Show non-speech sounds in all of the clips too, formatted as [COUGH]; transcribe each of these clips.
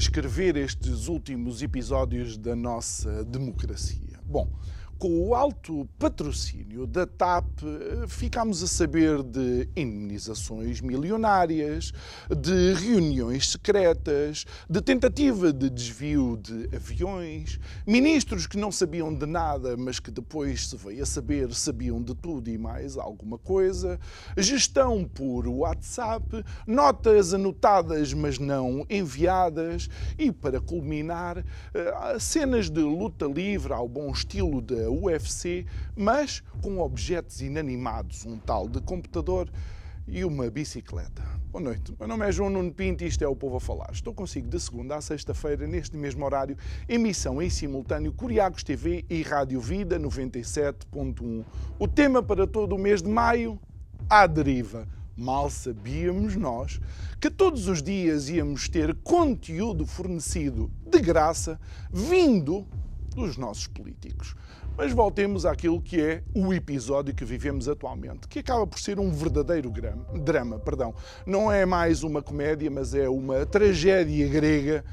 Descrever estes últimos episódios da nossa democracia? Bom, com o alto patrocínio da TAP, ficámos a saber de indemnizações milionárias, de reuniões secretas, de tentativa de desvio de aviões, ministros que não sabiam de nada, mas que depois se veio a saber sabiam de tudo e mais alguma coisa, gestão por WhatsApp, notas anotadas mas não enviadas. E, para culminar, eh, cenas de luta livre ao bom estilo da UFC, mas com objetos inanimados, um tal de computador e uma bicicleta. Boa noite, meu nome é João Nuno Pinto e isto é o Povo a Falar. Estou consigo de segunda a sexta-feira, neste mesmo horário, emissão em simultâneo Curiagos TV e Rádio Vida 97.1. O tema para todo o mês de maio, à deriva. Mal sabíamos nós que todos os dias íamos ter conteúdo fornecido de graça, vindo dos nossos políticos. Mas voltemos àquilo que é o episódio que vivemos atualmente, que acaba por ser um verdadeiro drama. Perdão. Não é mais uma comédia, mas é uma tragédia grega,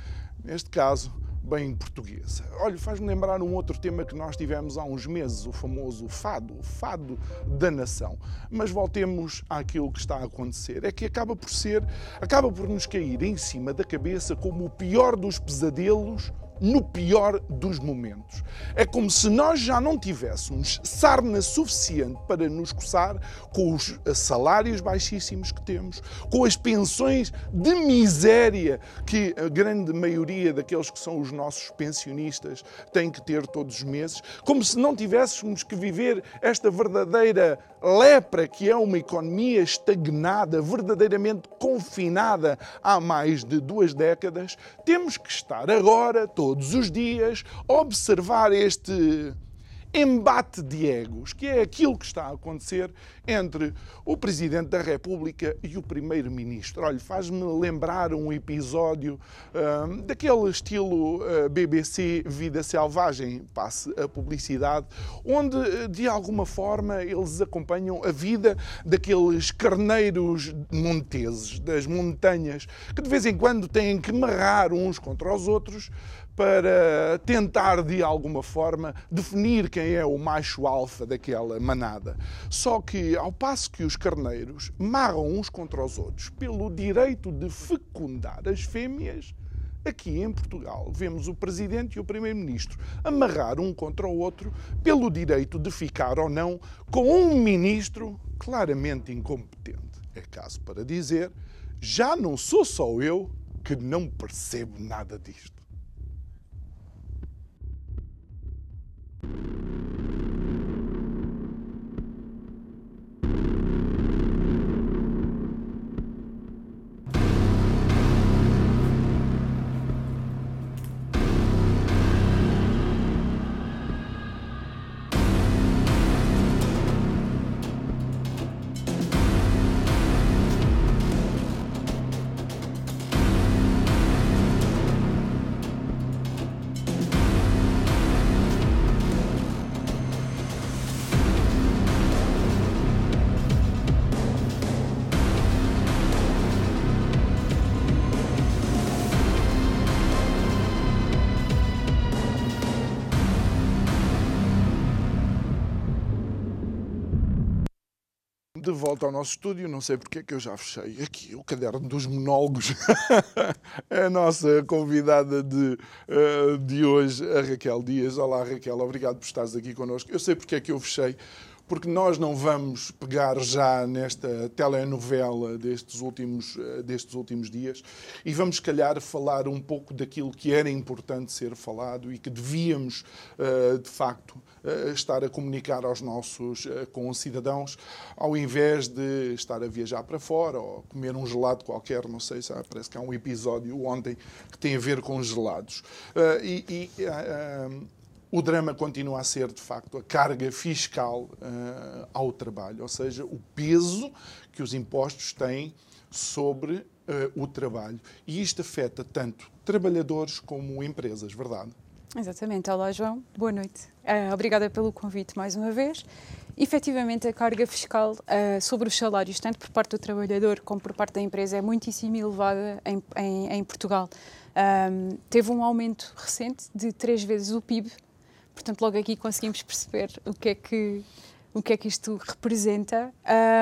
neste caso, bem portuguesa. Olha, faz-me lembrar um outro tema que nós tivemos há uns meses, o famoso fado, o fado da nação. Mas voltemos àquilo que está a acontecer. É que acaba por ser, acaba por nos cair em cima da cabeça como o pior dos pesadelos no pior dos momentos. É como se nós já não tivéssemos sarna suficiente para nos coçar com os salários baixíssimos que temos, com as pensões de miséria que a grande maioria daqueles que são os nossos pensionistas têm que ter todos os meses, como se não tivéssemos que viver esta verdadeira lepra que é uma economia estagnada, verdadeiramente confinada há mais de duas décadas, temos que estar agora, todos os dias, a observar este embate de egos, que é aquilo que está a acontecer entre o Presidente da República e o Primeiro-Ministro. Olha, faz-me lembrar um episódio uh, daquele estilo uh, BBC Vida Selvagem, passe a publicidade, onde de alguma forma eles acompanham a vida daqueles carneiros monteses, das montanhas, que de vez em quando têm que marrar uns contra os outros para tentar de alguma forma definir quem é o macho alfa daquela manada. Só que ao passo que os carneiros marram uns contra os outros pelo direito de fecundar as fêmeas, Aqui em Portugal vemos o Presidente e o Primeiro-Ministro amarrar um contra o outro pelo direito de ficar ou não com um ministro claramente incompetente. É caso para dizer, já não sou só eu que não percebo nada disto. you volta ao nosso estúdio, não sei porque é que eu já fechei aqui o caderno dos monólogos. [LAUGHS] a nossa convidada de, uh, de hoje, a Raquel Dias. Olá, Raquel, obrigado por estares aqui connosco. Eu sei porque é que eu fechei, porque nós não vamos pegar já nesta telenovela destes últimos, eh, destes últimos dias e vamos, se calhar, falar um pouco daquilo que era importante ser falado e que devíamos, eh, de facto, eh, estar a comunicar aos nossos concidadãos, ao invés de estar a viajar para fora ou comer um gelado qualquer, não sei se parece que há um episódio ontem que tem a ver com gelados. E, e o drama continua a ser, de facto, a carga fiscal uh, ao trabalho, ou seja, o peso que os impostos têm sobre uh, o trabalho. E isto afeta tanto trabalhadores como empresas, verdade? Exatamente. Olá, João. Boa noite. Uh, obrigada pelo convite mais uma vez. Efetivamente, a carga fiscal uh, sobre os salários, tanto por parte do trabalhador como por parte da empresa, é muitíssimo elevada em, em, em Portugal. Um, teve um aumento recente de três vezes o PIB Portanto, logo aqui conseguimos perceber o que é que, o que, é que isto representa,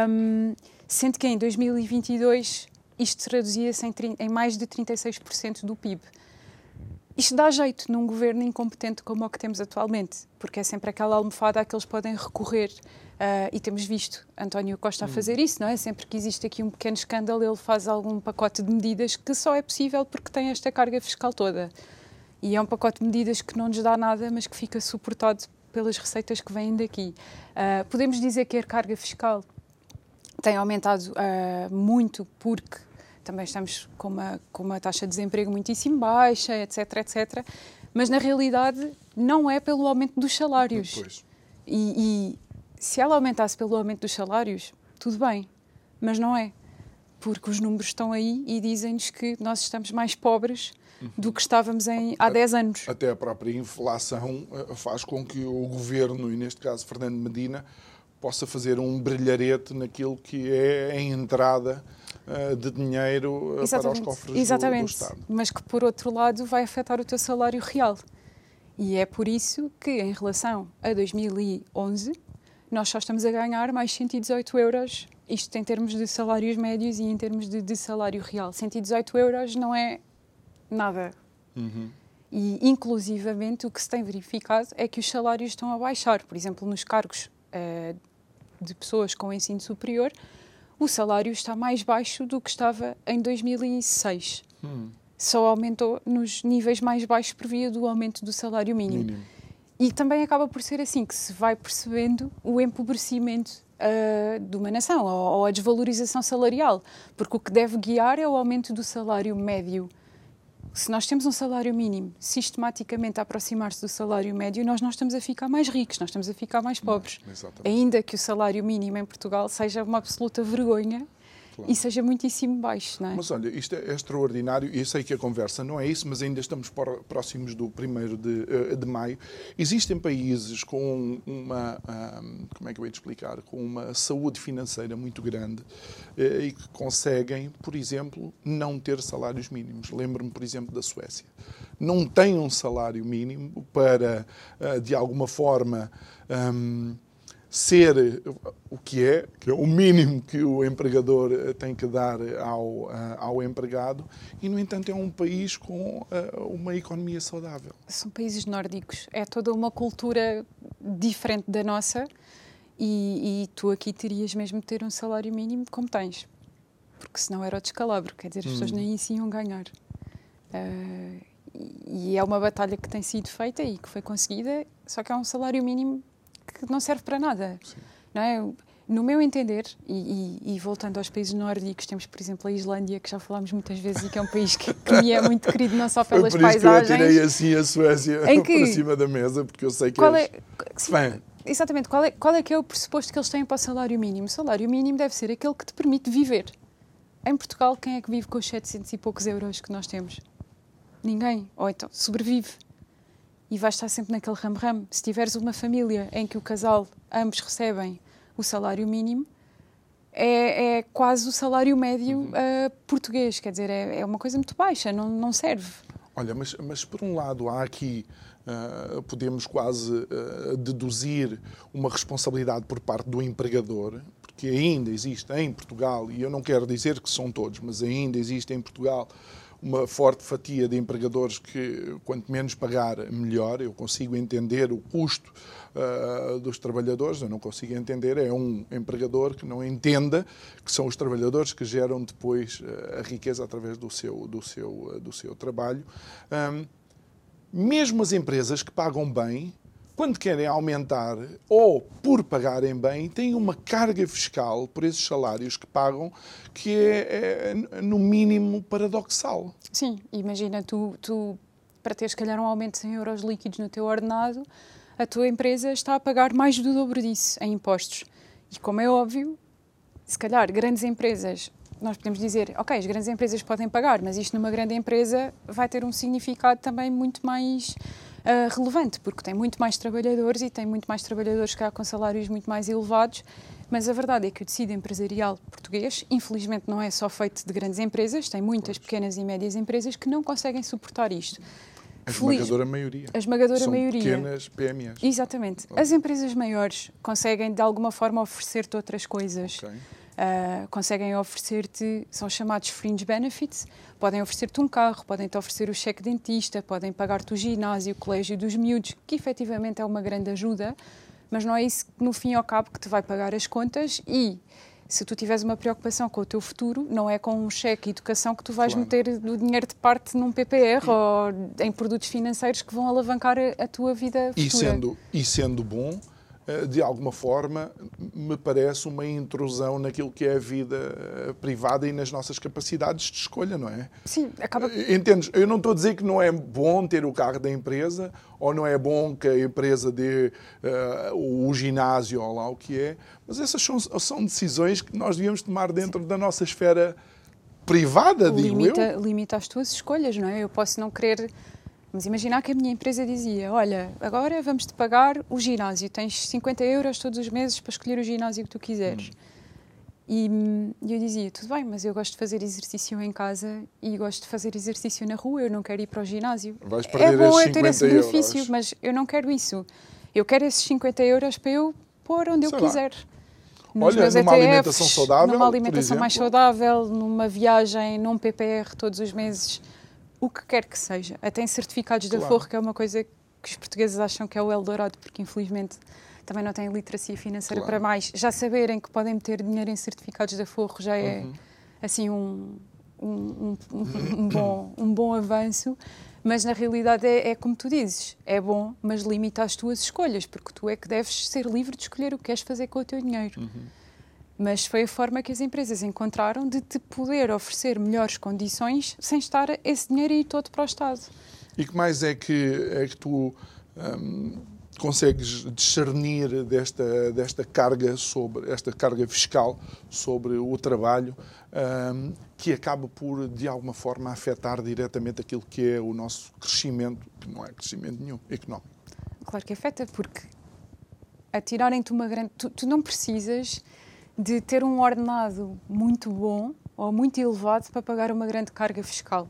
um, sendo que em 2022 isto traduzia-se em, em mais de 36% do PIB. Isto dá jeito num governo incompetente como o que temos atualmente, porque é sempre aquela almofada a que eles podem recorrer. Uh, e temos visto António Costa a fazer isso, não é? Sempre que existe aqui um pequeno escândalo, ele faz algum pacote de medidas que só é possível porque tem esta carga fiscal toda. E é um pacote de medidas que não nos dá nada, mas que fica suportado pelas receitas que vêm daqui. Uh, podemos dizer que a carga fiscal tem aumentado uh, muito porque também estamos com uma, com uma taxa de desemprego muitíssimo baixa, etc, etc. Mas na realidade não é pelo aumento dos salários. E, e se ela aumentasse pelo aumento dos salários, tudo bem, mas não é. Porque os números estão aí e dizem-nos que nós estamos mais pobres do que estávamos em, há 10 anos. Até a própria inflação eh, faz com que o governo, e neste caso Fernando Medina, possa fazer um brilharete naquilo que é a entrada uh, de dinheiro uh, para os cofres Exatamente. Do, do Estado. Mas que, por outro lado, vai afetar o teu salário real. E é por isso que, em relação a 2011, nós só estamos a ganhar mais 118 euros, isto em termos de salários médios e em termos de, de salário real. 118 euros não é nada. Uhum. E, inclusivamente, o que se tem verificado é que os salários estão a baixar. Por exemplo, nos cargos uh, de pessoas com ensino superior, o salário está mais baixo do que estava em 2006. Hum. Só aumentou nos níveis mais baixos por via do aumento do salário mínimo. mínimo. E também acaba por ser assim que se vai percebendo o empobrecimento uh, de uma nação ou, ou a desvalorização salarial, porque o que deve guiar é o aumento do salário médio se nós temos um salário mínimo sistematicamente a aproximar-se do salário médio, nós não estamos a ficar mais ricos, nós estamos a ficar mais pobres. Não, Ainda que o salário mínimo em Portugal seja uma absoluta vergonha Claro. E seja muitíssimo baixo, não é? Mas olha, isto é extraordinário e eu sei que a conversa não é isso, mas ainda estamos próximos do 1 de, eh, de maio. Existem países com uma, como é que eu ia te explicar, com uma saúde financeira muito grande eh, e que conseguem, por exemplo, não ter salários mínimos. Lembro-me, por exemplo, da Suécia. Não tem um salário mínimo para, eh, de alguma forma, ser o que é, que é o mínimo que o empregador eh, tem que dar ao, eh, ao empregado, e, no entanto, é um país com eh, uma economia saudável. São países nórdicos, é toda uma cultura diferente da nossa, e, e tu aqui terias mesmo de ter um salário mínimo como tens, porque senão era o descalabro, quer dizer, as hum. pessoas nem isso iam ganhar. Uh, e é uma batalha que tem sido feita e que foi conseguida, só que é um salário mínimo que não serve para nada. Sim. Não é? No meu entender, e, e, e, voltando aos países nórdicos, temos, por exemplo, a Islândia, que já falámos muitas vezes e que é um país que, que me é muito querido, não só pelas Foi por isso paisagens. Que eu tirei assim a Suécia em [LAUGHS] que, para cima da mesa, porque eu sei que qual é, fã. Exatamente. Qual é, qual é que é o pressuposto que eles têm para o salário mínimo? O salário mínimo deve ser aquele que te permite viver. Em Portugal, quem é que vive com os 700 e poucos euros que nós temos? Ninguém. Ou então, sobrevive e vais estar sempre naquele ramo-ramo. Se tiveres uma família em que o casal, ambos recebem o salário mínimo, é, é quase o salário médio uhum. uh, português, quer dizer, é, é, uma coisa muito baixa, não, não serve. Olha, mas, mas por um lado há aqui, uh, podemos quase uh, deduzir uma responsabilidade por parte do empregador, porque ainda existe em Portugal, e eu não quero dizer que são todos, mas ainda existe em Portugal uma forte fatia de empregadores que, quanto menos pagar, melhor. Eu consigo entender o custo uh, dos trabalhadores, eu não consigo entender é um empregador que não entenda que são os trabalhadores que geram depois uh, a riqueza através do seu, do seu, uh, do seu trabalho. Um, mesmo as empresas que pagam bem, quando querem aumentar ou por pagarem bem, têm uma carga fiscal por esses salários que pagam que é, é no mínimo paradoxal. Sim, imagina tu, tu para teres, se calhar, um aumento de 100 euros líquidos no teu ordenado, a tua empresa está a pagar mais do dobro disso em impostos. E como é óbvio, se calhar grandes empresas, nós podemos dizer, ok, as grandes empresas podem pagar, mas isto numa grande empresa vai ter um significado também muito mais uh, relevante, porque tem muito mais trabalhadores e tem muito mais trabalhadores que há com salários muito mais elevados. Mas a verdade é que o tecido empresarial português, infelizmente, não é só feito de grandes empresas, tem muitas pequenas e médias empresas que não conseguem suportar isto. A esmagadora maioria. A esmagadora São maioria. pequenas PMEs. Exatamente. As empresas maiores conseguem, de alguma forma, oferecer-te outras coisas. Okay. Uh, conseguem oferecer-te, são chamados fringe benefits, podem oferecer-te um carro, podem-te oferecer o cheque dentista, podem pagar-te o ginásio, o colégio dos miúdos, que efetivamente é uma grande ajuda, mas não é isso, no fim e ao cabo, que te vai pagar as contas e se tu tiveres uma preocupação com o teu futuro, não é com um cheque de educação que tu vais claro. meter o dinheiro de parte num PPR e... ou em produtos financeiros que vão alavancar a, a tua vida futura. E sendo, e sendo bom, de alguma forma, me parece uma intrusão naquilo que é a vida eh, privada e nas nossas capacidades de escolha, não é? Sim, acaba. Eh, entendes? Eu não estou a dizer que não é bom ter o carro da empresa ou não é bom que a empresa dê uh, o ginásio ou lá o que é, mas essas são, são decisões que nós devíamos tomar dentro Sim. da nossa esfera privada, digo limita, eu. Limita as tuas escolhas, não é? Eu posso não querer Vamos imaginar que a minha empresa dizia: Olha, agora vamos-te pagar o ginásio, tens 50 euros todos os meses para escolher o ginásio que tu quiseres. Hum. E, eu dizia: Tudo bem, mas eu gosto de fazer exercício em casa e gosto de fazer exercício na rua, eu não quero ir para o ginásio. Vais perder é bom eu ter esse benefício, euros. mas eu não quero isso. Eu quero esses 50 euros para eu pôr onde Sei eu quiser. Nos Olha, numa ETFs, alimentação saudável. Numa alimentação mais saudável, numa viagem, num PPR todos os meses o que quer que seja. Até em certificados claro. da Forro, que é uma coisa que os portugueses acham que é o Eldorado, porque infelizmente também não têm literacia financeira claro. para mais. Já saberem que podem meter dinheiro em certificados da Forro já é uhum. assim um, um, um, um, [COUGHS] bom, um bom avanço. Mas na realidade é, é, como tu dizes, é bom, mas limita as tuas escolhas, porque tu é que deves ser livre de escolher o que queres fazer com o teu dinheiro. Uhum mas foi a forma que as empresas encontraram de te poder oferecer melhores condições sem estar esse dinheiro aí todo para o Estado. E que mais é que, é que tu hum, consegues discernir desta, desta carga sobre esta carga fiscal sobre o trabalho hum, que acaba por de alguma forma afetar diretamente aquilo que é o nosso crescimento, que não é crescimento nenhum económico. Claro que afeta, porque atirarem-te uma grande. Tu, tu não precisas de ter um ordenado muito bom ou muito elevado para pagar uma grande carga fiscal.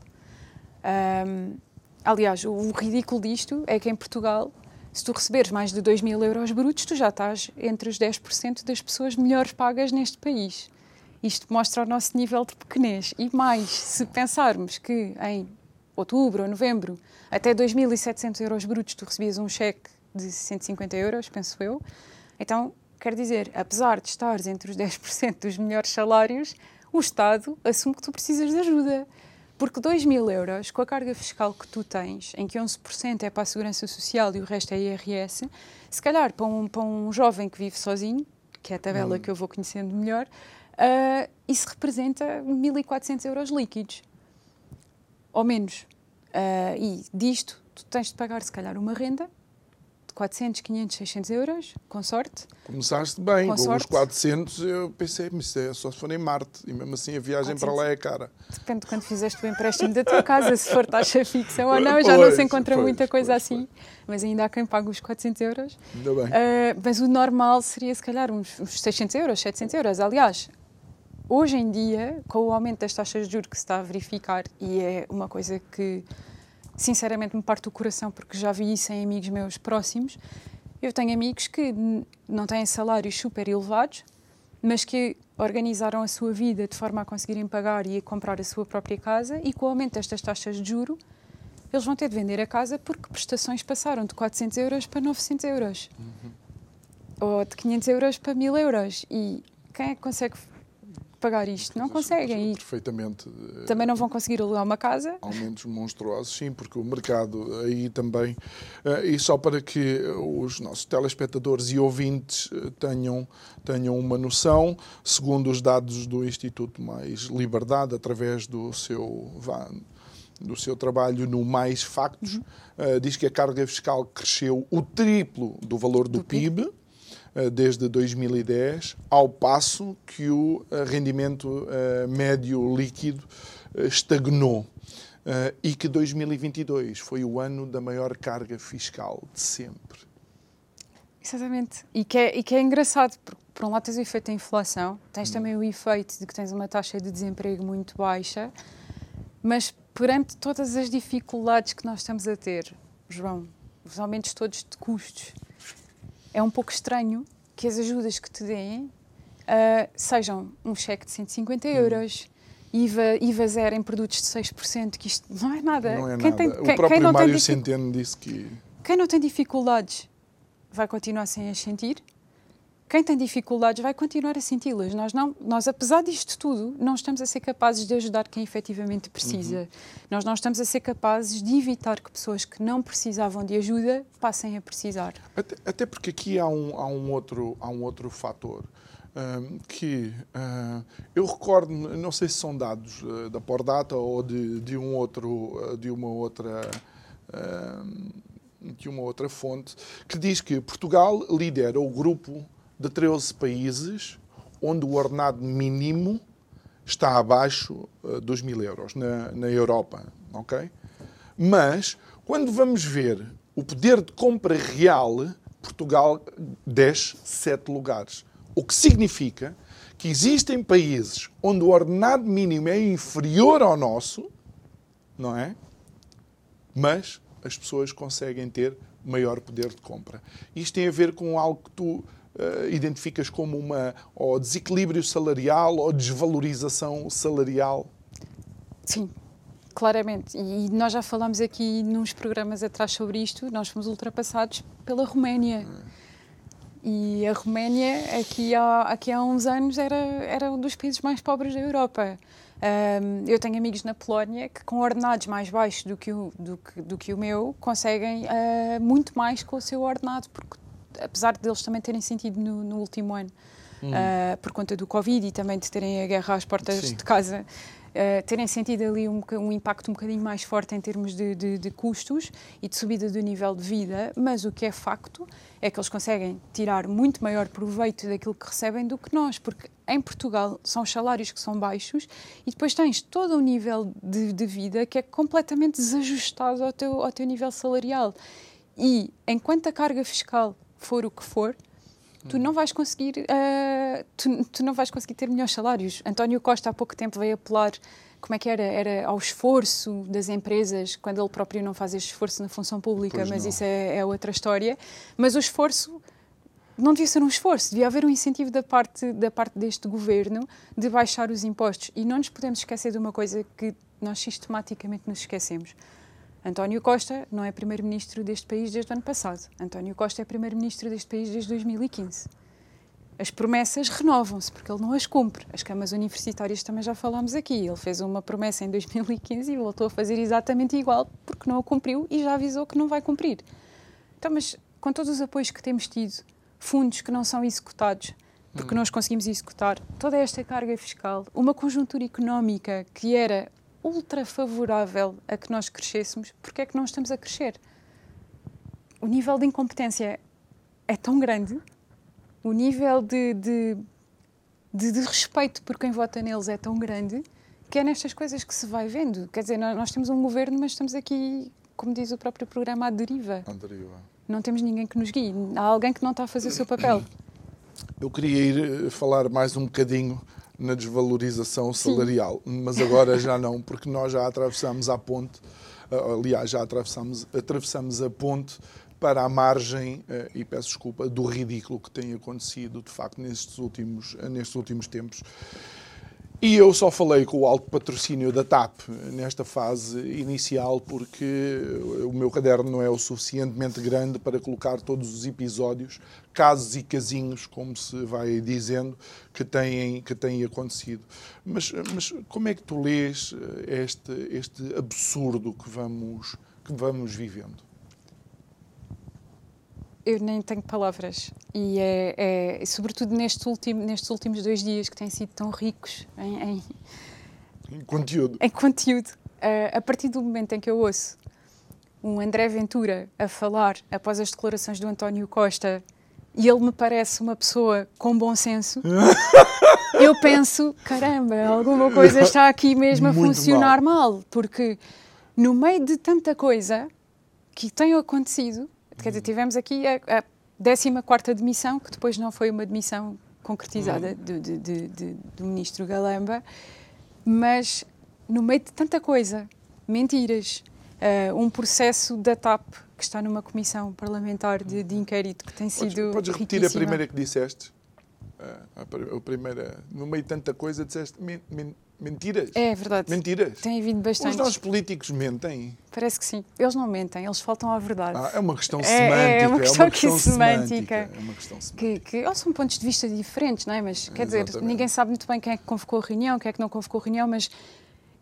Um, aliás, o ridículo disto é que em Portugal, se tu receberes mais de 2 mil euros brutos, tu já estás entre os 10% das pessoas melhores pagas neste país. Isto mostra o nosso nível de pequenez. E mais, se pensarmos que em outubro ou novembro, até 2.700 euros brutos, tu recebias um cheque de 150 euros, penso eu, então Quer dizer, apesar de estares entre os [LAUGHS] 10% dos melhores salários, o Estado assume que tu precisas de ajuda. Porque 2 mil euros, com a carga fiscal que tu tens, em que 11% é para a Segurança Social e o resto é IRS, se calhar para um, para um jovem que vive sozinho, que é a tabela que eu vou conhecendo melhor, uh, isso representa 1.400 euros líquidos. Ou menos. Uh, e disto, tu tens de pagar, se calhar, uma renda 400, 500, 600 euros, com sorte. Começaste bem, com, com os 400 eu pensei, mas é só se for em Marte, e mesmo assim a viagem 400. para lá é cara. Depende de quando fizeste o empréstimo da tua casa, se for taxa fixa ou não, já pois, não se encontra pois, muita coisa pois, assim, mas ainda há quem pague os 400 euros. Ainda bem. Uh, mas o normal seria se calhar uns, uns 600 euros, 700 euros. Aliás, hoje em dia, com o aumento das taxas de juros que se está a verificar, e é uma coisa que sinceramente me parte o coração porque já vi isso em amigos meus próximos. Eu tenho amigos que não têm salários super elevados, mas que organizaram a sua vida de forma a conseguirem pagar e a comprar a sua própria casa e com o aumento destas taxas de juro eles vão ter de vender a casa porque prestações passaram de 400 euros para 900 euros uhum. ou de 500 euros para 1000 euros e quem é que consegue pagar isto. Não conseguem. Perfeitamente. Também não vão conseguir alugar uma casa. Aumentos monstruosos, sim, porque o mercado aí também. Eh, e só para que os nossos telespectadores e ouvintes eh, tenham, tenham uma noção, segundo os dados do Instituto Mais Liberdade, através do seu. do seu trabalho no Mais Factos, uh, diz que a carga fiscal cresceu o triplo do valor do, do PIB, PIB eh, desde 2010, ao passo que o eh, rendimento eh, médio líquido estagnou. e que 2022 foi o ano da maior carga fiscal de sempre. Exatamente. E que é, e que é engraçado, porque por um lado tens o efeito da inflação, tens também o efeito de que tens uma taxa de desemprego muito baixa, mas perante todas as dificuldades que nós estamos a ter, João, os aumentos todos de custos, é um pouco estranho que as ajudas que te deem uh, sejam um cheque de 150 euros. IVA, IVA zero em produtos de 6%, que isto não é nada. Não é quem nada. Tem, o próprio quem Mário dific... Centeno disse que... Quem não tem dificuldades vai continuar sem as sentir quem tem dificuldades vai continuar a senti-las. Nós, não, nós, apesar disto tudo, não estamos a ser capazes de ajudar quem efetivamente precisa. Uhum. Nós não estamos a ser capazes de evitar que pessoas que não precisavam de ajuda passem a precisar. Até, até porque aqui há um, há um, outro, há um outro fator. Um, que uh, eu recordo, não sei se são dados uh, da Pordata ou de, de, um outro, uh, de uma outra de uma outra fonte, que diz que Portugal lidera o grupo de 13 países onde o ordenado mínimo está abaixo uh, dos mil euros na, na Europa, ok? Mas, quando vamos ver o poder de compra real, Portugal desce sete lugares. O que significa que existem países onde o ordenado mínimo é inferior ao nosso, não é? Mas as pessoas conseguem ter maior poder de compra. Isto tem a ver com algo que tu uh, identificas como uma ou desequilíbrio salarial ou desvalorização salarial? Sim, claramente. E nós já falámos aqui nos programas atrás sobre isto, nós fomos ultrapassados pela Roménia. E a Roménia, aqui há, aqui há uns anos, era, era um dos países mais pobres da Europa. Um, eu tenho amigos na Polónia que, com ordenados mais baixos do que o, do que, do que o meu, conseguem uh, muito mais com o seu ordenado, porque apesar de eles também terem sentido no, no último ano, hum. uh, por conta do Covid e também de terem a guerra às portas Sim. de casa, uh, terem sentido ali um, um, impacto um bocadinho mais forte em termos de, de, de, custos e de subida do nível de vida, mas o que é facto é que eles conseguem tirar muito maior proveito daquilo que recebem do que nós, porque em Portugal são os salários que são baixos e depois tens todo um nível de, de vida que é completamente desajustado ao teu, ao teu nível salarial. E enquanto a carga fiscal for o que for, tu não vais conseguir uh, tu, tu, não vais conseguir ter melhores salários. António Costa há pouco tempo veio apelar como é que era era ao esforço das empresas quando ele próprio não faz esse esforço na função pública, pois mas não. isso é, é, outra história. Mas o esforço não devia ser um esforço, devia haver um incentivo da parte da parte deste governo de baixar os impostos e não nos podemos esquecer de uma coisa que nós sistematicamente nos esquecemos António Costa não é primeiro-ministro deste país desde o ano passado. António Costa é primeiro-ministro deste país desde 2015. As promessas renovam-se porque ele não as cumpre. As camas universitárias também já falámos aqui. Ele fez uma promessa em 2015 e voltou a fazer exatamente igual porque não a cumpriu e já avisou que não vai cumprir. Então, mas com todos os apoios que temos tido, fundos que não são executados, porque hum. nós conseguimos executar toda esta carga fiscal, uma conjuntura económica que era ultra favorável a que nós crescêssemos, porque é que não estamos a crescer? O nível de incompetência é tão grande, o nível de, de, de, de respeito por quem vota neles é tão grande, que é nestas coisas que se vai vendo. Quer dizer, nós, nós temos um governo, mas estamos aqui, como diz o próprio programa, à deriva. À deriva. Não temos ninguém que nos guie. Há alguém que não está a fazer o seu papel. Eu queria ir eh, falar mais um bocadinho na desvalorização salarial, Sim. mas agora já não, porque nós já atravessamos a ponte, aliás, já atravessamos, atravessamos a ponte para a margem, uh, e peço desculpa, do ridículo que tem acontecido, de facto, nestes últimos, nestes últimos tempos. E eu só falei com o alto patrocínio da TAP nesta fase inicial porque o meu caderno não é o suficientemente grande para colocar todos os episódios, casos e casinhos, como se vai dizendo, que têm, que têm acontecido. Mas, mas como é que tu lês este, este absurdo que vamos, que vamos vivendo? Eu nem tenho palavras. E é, é sobretudo neste último, nestes últimos dois dias que têm sido tão ricos em, em, em conteúdo. Em conteúdo. Uh, a partir do momento em que eu ouço um André Ventura a falar após as declarações do António Costa e ele me parece uma pessoa com bom senso, [LAUGHS] eu penso, caramba, alguma coisa está aqui mesmo a Muito funcionar mal. mal, porque no meio de tanta coisa que tem acontecido, Quer dizer, tivemos aqui a, a 14 demissão, que depois não foi uma demissão concretizada uhum. do, do ministro Galamba, mas no meio de tanta coisa, mentiras, uh, um processo da TAP que está numa comissão parlamentar de, de inquérito que tem sido. Podes, podes repetir riquíssima. a primeira que disseste? Uh, a, primeira, no meio de tanta coisa, disseste Mentiras? É verdade. Mentiras? Tem havido bastante. Os nossos políticos mentem? Parece que sim. Eles não mentem, eles faltam à verdade. Ah, é uma questão semântica. É, é uma questão, é uma questão semântica. É uma questão semântica. Que, que, ou são pontos de vista diferentes, não é? Mas, quer Exatamente. dizer, ninguém sabe muito bem quem é que convocou a reunião, quem é que não convocou a reunião, mas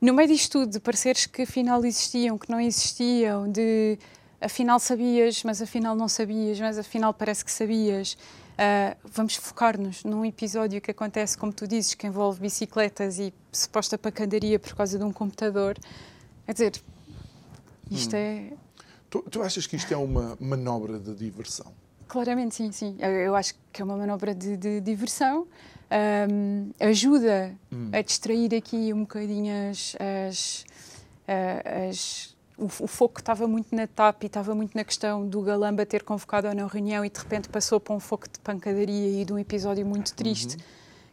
no meio disto tudo, de pareceres que afinal existiam, que não existiam, de afinal sabias, mas afinal não sabias, mas afinal parece que sabias Uh, vamos focar-nos num episódio que acontece, como tu dizes, que envolve bicicletas e suposta pancadaria por causa de um computador. Quer dizer, isto hum. é. Tu, tu, achas que isto é uma manobra de diversão? Claramente, sim, sim. Eu, eu acho que é uma manobra de, de diversão. Um, ajuda hum. a distrair aqui um bocadinho as, as, as o, o foco estava muito na TAP e estava muito na questão do Galamba ter convocado ou não reunião e de repente passou para um foco de pancadaria e de um episódio muito triste. Uhum.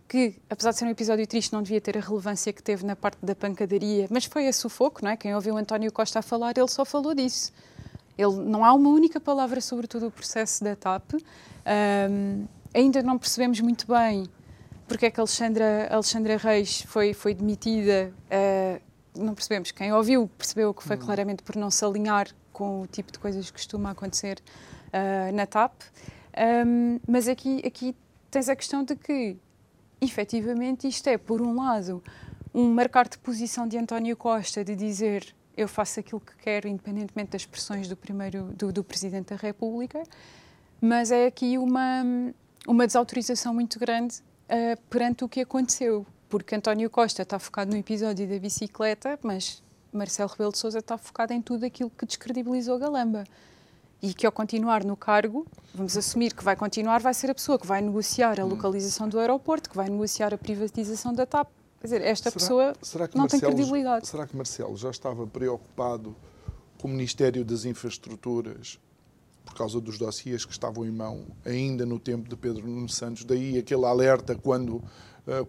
Que, apesar de ser um episódio triste, não devia ter a relevância que teve na parte da pancadaria, mas foi esse o foco, não é? Quem ouviu António Costa a falar, ele só falou disso. Ele, não há uma única palavra sobre todo o processo da TAP. Um, ainda não percebemos muito bem porque é que Alexandra, Alexandra Reis foi, foi demitida. Uh, não percebemos. Quem ouviu percebeu que foi uhum. claramente por não se alinhar com o tipo de coisas que costuma acontecer uh, na TAP. Um, mas aqui, aqui tens a questão de que, efetivamente, isto é, por um lado, um marcar de posição de António Costa de dizer eu faço aquilo que quero, independentemente das pressões do, primeiro, do, do Presidente da República, mas é aqui uma, uma desautorização muito grande uh, perante o que aconteceu porque António Costa está focado no episódio da bicicleta, mas Marcelo Rebelo de Sousa está focado em tudo aquilo que descredibilizou Galamba. E que ao continuar no cargo, vamos assumir que vai continuar, vai ser a pessoa que vai negociar a hum. localização do aeroporto, que vai negociar a privatização da TAP. Quer dizer, esta será, pessoa será não Marcelo, tem credibilidade. Será que Marcelo já estava preocupado com o Ministério das Infraestruturas por causa dos dossiês que estavam em mão ainda no tempo de Pedro Nuno Santos? Daí aquele alerta quando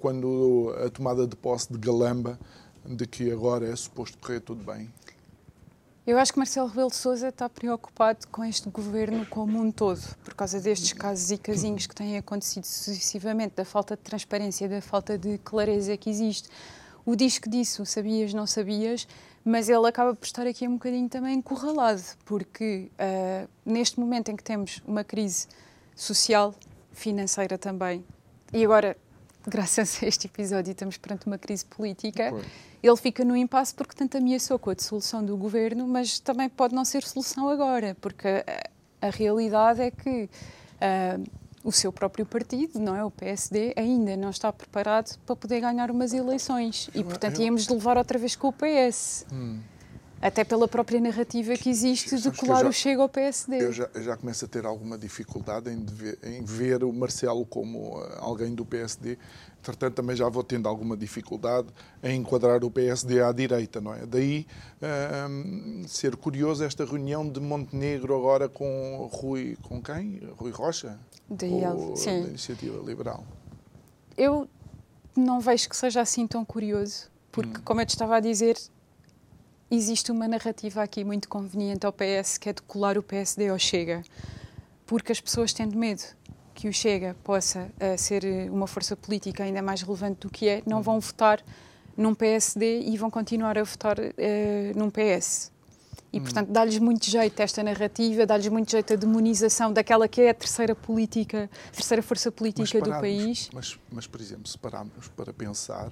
quando a tomada de posse de Galamba, de que agora é suposto correr tudo bem? Eu acho que Marcelo Rebelo de Sousa está preocupado com este governo como um todo, por causa destes casos e casinhos que têm acontecido sucessivamente, da falta de transparência, da falta de clareza que existe. O diz que disse, o sabias, não sabias, mas ele acaba por estar aqui um bocadinho também encurralado, porque uh, neste momento em que temos uma crise social, financeira também, e agora graças a este episódio, estamos perante uma crise política. Pois. Ele fica no impasse porque tanto ameaçou com a dissolução do governo, mas também pode não ser solução agora, porque a, a realidade é que uh, o seu próprio partido, não é o PSD, ainda não está preparado para poder ganhar umas eleições e, portanto, íamos levar outra vez com o PS. Hum. Até pela própria narrativa que existe de colar o Chega ao PSD. Eu já, eu já, começo a ter alguma dificuldade em ver, em ver o Marcelo como uh, alguém do PSD. Entretanto, também já vou tendo alguma dificuldade em enquadrar o PSD à direita, não é? Daí uh, ser curioso esta reunião de Montenegro agora com Rui. com quem? Rui Rocha? De Ou. Da Iniciativa Liberal. Eu não vejo que seja assim tão curioso, porque, hum. como eu te estava a dizer, existe uma narrativa aqui muito conveniente ao PS, que é de colar o PSD ao Chega, porque as pessoas tendo medo que o Chega possa uh, ser uma força política ainda mais relevante do que é, não vão votar num PSD e vão continuar a votar uh, num PS. E, hum. portanto, dá-lhes muito jeito esta narrativa, dá-lhes muito jeito a demonização daquela que é a terceira política, a terceira força política do país. Mas, mas, por exemplo, se pararmos para pensar,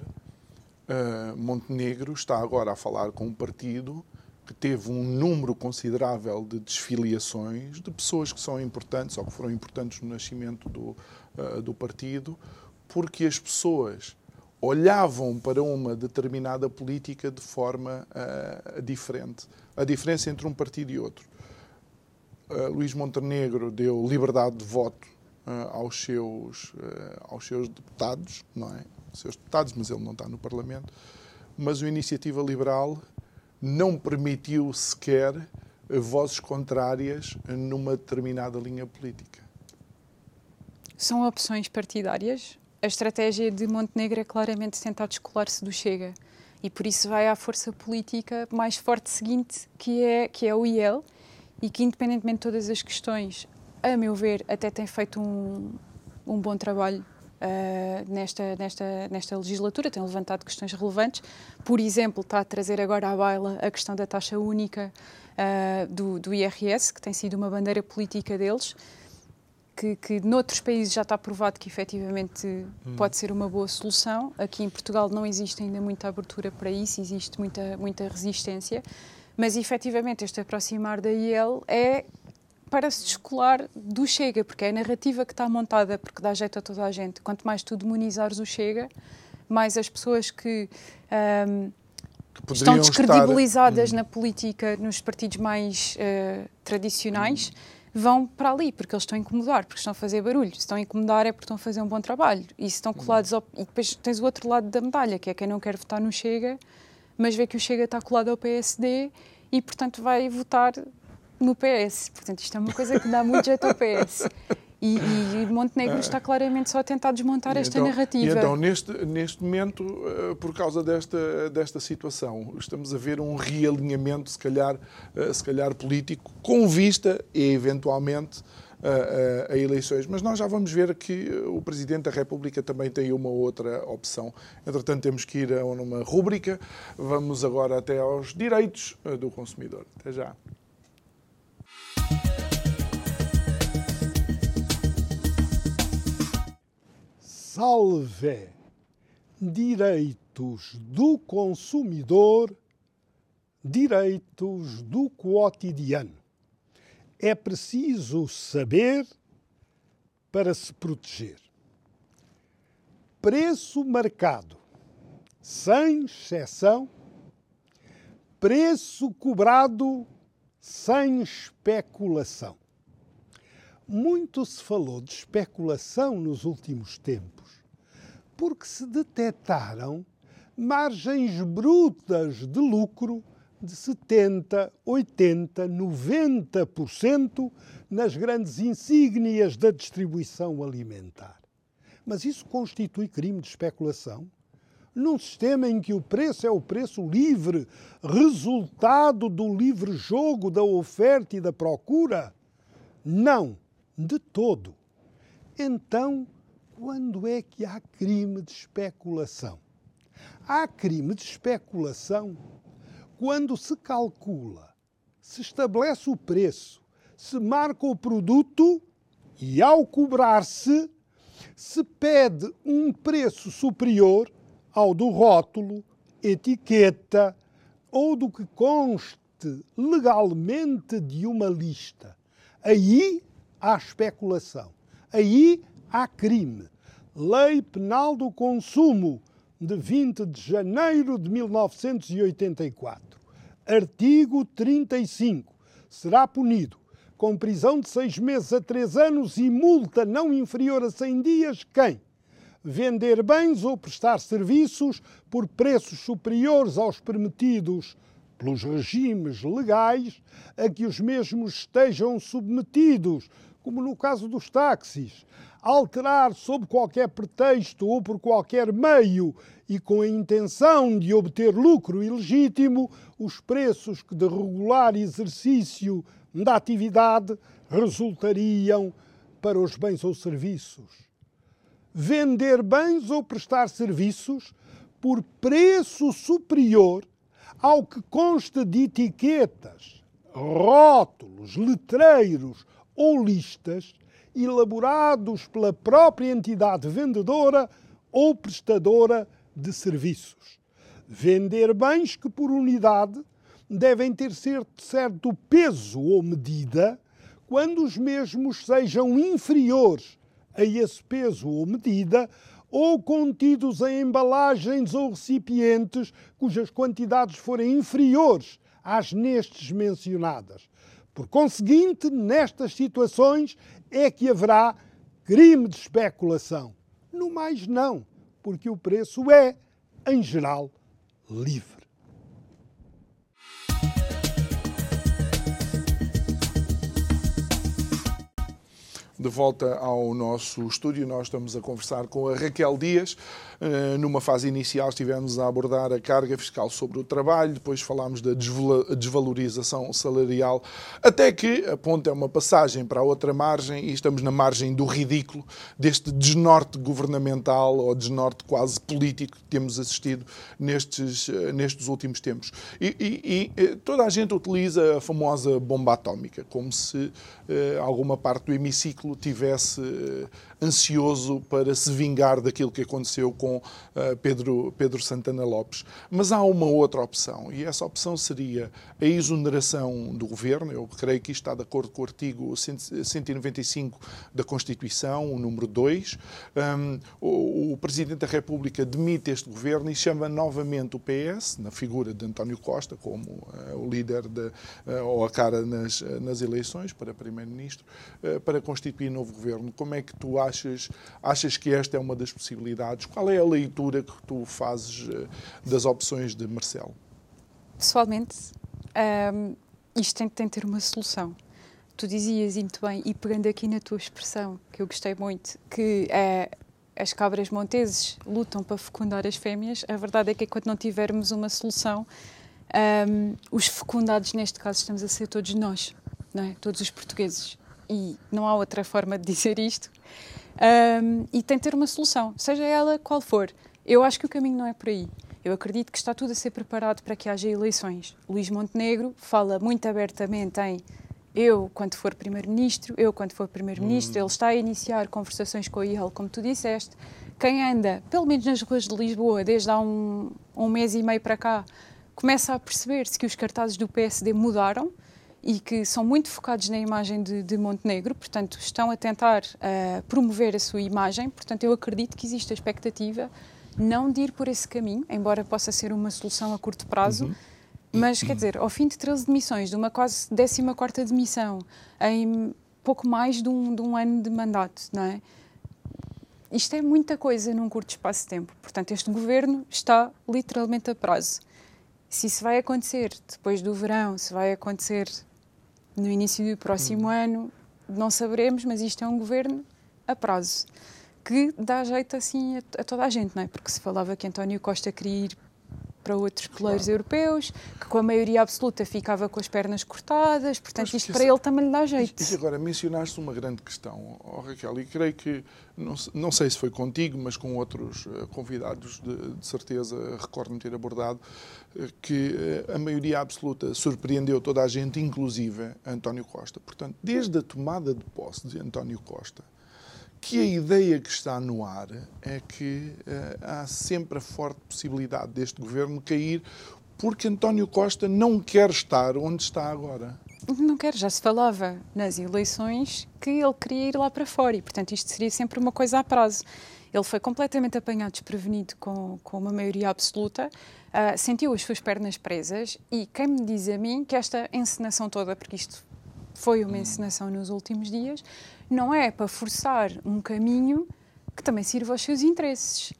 uh, Montenegro está agora a falar com um partido que teve um número considerável de desfiliações de pessoas que são importantes ou que foram importantes no nascimento do, uh, do partido, porque as pessoas olhavam para uma determinada política de forma uh, diferente. A diferença entre um partido e outro. Uh, Luís Montenegro deu liberdade de voto aos, seus, aos seus deputados, não é? Seus deputados, mas ele não está no Parlamento. Mas o Iniciativa Liberal não permitiu sequer vozes contrárias numa determinada linha política. São opções partidárias a estratégia de Montenegro é claramente tentar descolar-se do Chega e por isso vai à força política mais forte seguinte, que é, que é o IEL, e que, independentemente de todas as questões, a meu ver, até tem feito um, um bom trabalho uh, nesta, nesta, nesta legislatura, tem levantado questões relevantes. Por exemplo, está a trazer agora à baila a questão da taxa única uh, do, do IRS, que tem sido uma bandeira política deles que, que noutros países já está provado que efetivamente hum. pode ser uma boa solução. Aqui em Portugal não existe ainda muita abertura para isso, existe muita, muita resistência, mas efetivamente este aproximar da IEL é para se descolar do Chega, porque é a narrativa que está montada, porque dá jeito a toda a gente. Quanto mais tu demonizares o Chega, mais as pessoas que, um, que estão descredibilizadas estar... Hum. na política, nos partidos mais uh, tradicionais. Hum vão para ali, porque eles estão a incomodar, porque estão a fazer barulho. Se estão a incomodar é porque estão a fazer um bom trabalho. E estão colados ao... E depois tens o outro lado da medalha, que é quem não quer votar no Chega, mas vê que o Chega está colado ao PSD e, portanto, vai votar no PS. Portanto, isto é uma coisa que dá muito jeito ao PS. E, e Montenegro está claramente só a tentar desmontar esta então, narrativa. então, neste, neste momento, eh, por causa desta, desta situação, estamos a ver um realinhamento, se calhar, eh, se calhar político, com vista e, eventualmente, a, a, a, eleições. Mas nós já vamos ver que o Presidente da República também tem uma outra opção. Entretanto, temos que ir a uma rúbrica. Vamos agora até aos direitos eh, do consumidor. Até já. Salve direitos do consumidor, direitos do cotidiano. É preciso saber para se proteger. Preço marcado, sem exceção, preço cobrado sem especulação. Muito se falou de especulação nos últimos tempos, porque se detectaram margens brutas de lucro de 70, 80, 90% nas grandes insígnias da distribuição alimentar. Mas isso constitui crime de especulação? Num sistema em que o preço é o preço livre, resultado do livre jogo da oferta e da procura? Não de todo. Então, quando é que há crime de especulação? Há crime de especulação quando se calcula, se estabelece o preço, se marca o produto e, ao cobrar-se, se pede um preço superior ao do rótulo, etiqueta ou do que conste legalmente de uma lista. Aí há especulação. Aí há crime. Lei Penal do Consumo, de 20 de janeiro de 1984. Artigo 35. Será punido com prisão de seis meses a três anos e multa não inferior a 100 dias quem vender bens ou prestar serviços por preços superiores aos permitidos pelos regimes legais a que os mesmos estejam submetidos como no caso dos táxis, alterar sob qualquer pretexto ou por qualquer meio e com a intenção de obter lucro ilegítimo os preços que de regular exercício da atividade resultariam para os bens ou serviços. Vender bens ou prestar serviços por preço superior ao que consta de etiquetas, rótulos, letreiros ou listas elaborados pela própria entidade vendedora ou prestadora de serviços. Vender bens que, por unidade, devem ter certo peso ou medida, quando os mesmos sejam inferiores a esse peso ou medida, ou contidos em embalagens ou recipientes cujas quantidades forem inferiores às nestes mencionadas. Por conseguinte, nestas situações é que haverá crime de especulação. No mais, não, porque o preço é, em geral, livre. De volta ao nosso estúdio. Nós estamos a conversar com a Raquel Dias. Eh, numa fase inicial estivemos a abordar a carga fiscal sobre o trabalho, depois falámos da desvalorização salarial, até que a ponta é uma passagem para a outra margem e estamos na margem do ridículo deste desnorte governamental ou desnorte quase político que temos assistido nestes, eh, nestes últimos tempos. E, e, e eh, toda a gente utiliza a famosa bomba atómica, como se alguma parte do hemiciclo tivesse ansioso para se vingar daquilo que aconteceu com uh, Pedro, Pedro Santana Lopes. Mas há uma outra opção, e essa opção seria a exoneração do governo. Eu creio que isto está de acordo com o artigo 195 da Constituição, o número 2. Um, o, o Presidente da República demite este governo e chama novamente o PS, na figura de António Costa, como uh, o líder de, uh, ou a cara nas, nas eleições para Primeiro-Ministro, para constituir novo governo. Como é que tu achas? achas, que esta é uma das possibilidades? Qual é a leitura que tu fazes eh, das opções de Marcelo? Pessoalmente, um, isto tem, tem de ter uma solução. Tu dizias, e muito bem, e pegando aqui na tua expressão, que eu gostei muito, que é, as cabras monteses lutam para fecundar as fêmeas, a verdade é que enquanto não tivermos uma solução, um, os fecundados, neste caso, estamos a ser todos nós, não é? todos os portugueses. E não há outra forma de dizer isto um, e tem de ter uma solução, seja ela qual for. Eu acho que o caminho não é por aí. Eu acredito que está tudo a ser preparado para que haja eleições. Luís Montenegro fala muito abertamente em eu, quando for Primeiro-Ministro, eu, quando for Primeiro-Ministro, uhum. ele está a iniciar conversações com a IEL, como tu disseste. Quem anda, pelo menos nas ruas de Lisboa, desde há um, um mês e meio para cá, começa a perceber-se que os cartazes do PSD mudaram e que são muito focados na imagem de, de Montenegro, portanto, estão a tentar uh, promover a sua imagem. Portanto, eu acredito que existe a expectativa não de ir por esse caminho, embora possa ser uma solução a curto prazo. Uhum. Mas, quer dizer, ao fim de 13 demissões, de uma quase 14 demissão, em pouco mais de um, de um ano de mandato, não é? Isto é muita coisa num curto espaço de tempo. Portanto, este governo está literalmente a prazo. Se isso vai acontecer depois do verão, se vai acontecer no início do próximo hum. ano, não saberemos, mas isto é um governo a prazo que dá jeito assim a, a, toda a gente, não é? Porque se falava que António Costa queria ir para outros poleiros claro. europeus, que com a maioria absoluta ficava com as pernas cortadas, portanto isto para ele também lhe dá jeito. E agora mencionaste uma grande questão, oh, Raquel, e creio que, não, não, sei se foi contigo, mas com outros uh, convidados, de, de certeza recordo-me ter abordado, uh, que uh, a maioria absoluta surpreendeu toda a gente, inclusive António Costa. Portanto, desde a tomada de posse de António Costa, que a ideia que está no ar é que uh, há sempre a forte possibilidade deste governo cair porque António Costa não quer estar onde está agora. Não quer, já se falava nas eleições que ele queria ir lá para fora e, portanto, isto seria sempre uma coisa a prazo. Ele foi completamente apanhado desprevenido com, com uma maioria absoluta, uh, sentiu as suas pernas presas e quem me diz a mim que esta encenação toda, porque isto foi uma encenação nos últimos dias, não é para forçar um caminho que também sirva aos seus interesses.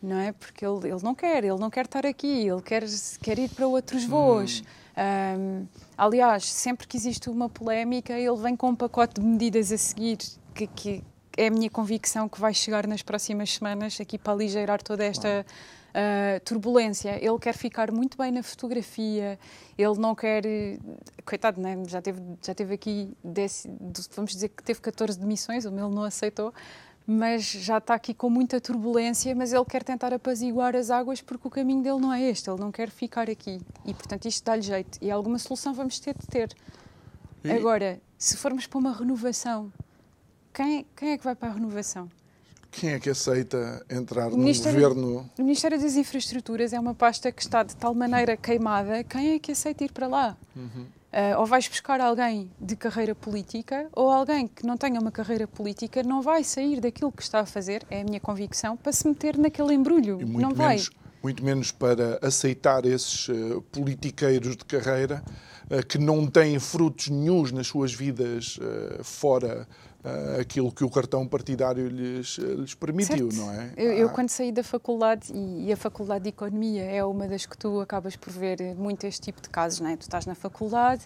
Não é? Porque ele, ele não quer, ele não quer estar aqui, ele quer, quer ir para outros voos. Hum. Um, aliás, sempre que existe uma polémica, ele vem com um pacote de medidas a seguir, que, que é a minha convicção que vai chegar nas próximas semanas aqui para aligeirar toda esta uh, turbulência. Ele quer ficar muito bem na fotografia, ele não quer. Coitado, né? já, teve, já teve aqui, desse, vamos dizer que teve 14 demissões, o meu não aceitou mas já está aqui com muita turbulência, mas ele quer tentar apaziguar as águas porque o caminho dele não é este, ele não quer ficar aqui. E, portanto, isto dá-lhe jeito. E alguma solução vamos ter de ter. E... Agora, se formos para uma renovação, quem, quem é que vai para a renovação? Quem é que aceita entrar no governo? O Ministério das Infraestruturas é uma pasta que está de tal maneira queimada, quem é que aceita ir para lá? Uhum. Uh, ou vais buscar alguém de carreira política, ou alguém que não tenha uma carreira política não vai sair daquilo que está a fazer, é a minha convicção, para se meter naquele embrulho. não menos, vai. Muito menos para aceitar esses uh, politiqueiros de carreira uh, que não têm frutos nenhums nas suas vidas fora aquilo que o cartão partidário lhes, lhes permitiu, certo. não é? Eu, eu, quando saí da faculdade, e, a faculdade de Economia é uma das que tu acabas por ver muito este tipo de casos, não é? Tu estás na faculdade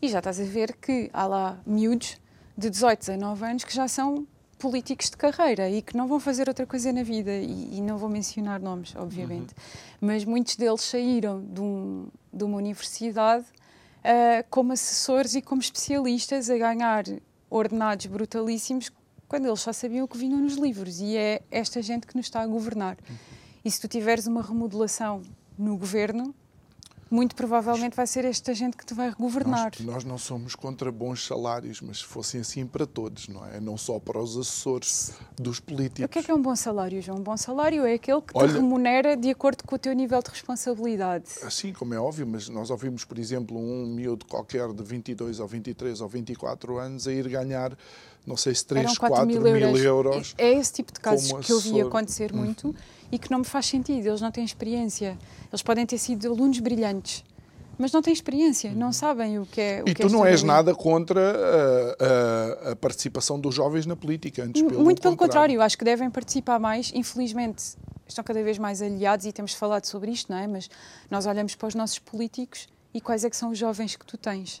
e já estás a ver que há lá miúdos de 18, 19 anos que já são políticos de carreira e que não vão fazer outra coisa na vida e, e não vou mencionar nomes, obviamente, uhum. mas muitos deles saíram de, um, de uma universidade uh, como assessores e como especialistas a ganhar ordenados brutalíssimos quando eles só sabiam o que vinham nos livros. E é esta gente que nos está a governar. E se tu tiveres uma remodelação no governo, muito provavelmente vai ser esta gente que te vai governar. Nós, nós, não somos contra bons salários, mas se fossem assim para todos, não é? Não só para os assessores dos políticos. O que é que é um bom salário, João? Um bom salário é aquele que Olha, te remunera de acordo com o teu nível de responsabilidade. Assim como é óbvio, mas nós ouvimos, por exemplo, um miúdo qualquer de 22 ou 23 ou 24 anos a ir ganhar não sei se 3, 4, 4 mil, mil euros. euros. É esse tipo de casos que eu vi acontecer muito uhum. e que não me faz sentido. Eles não têm experiência. Eles podem ter sido alunos brilhantes, mas não têm experiência, não sabem o que é. O e que tu é não és nada contra a, a, a, participação dos jovens na política, antes pelo Muito pelo contrário. acho que devem participar mais. Infelizmente, estão cada vez mais aliados e temos falado sobre isto, não é? Mas nós olhamos para os nossos políticos e quais é que são os jovens que tu tens?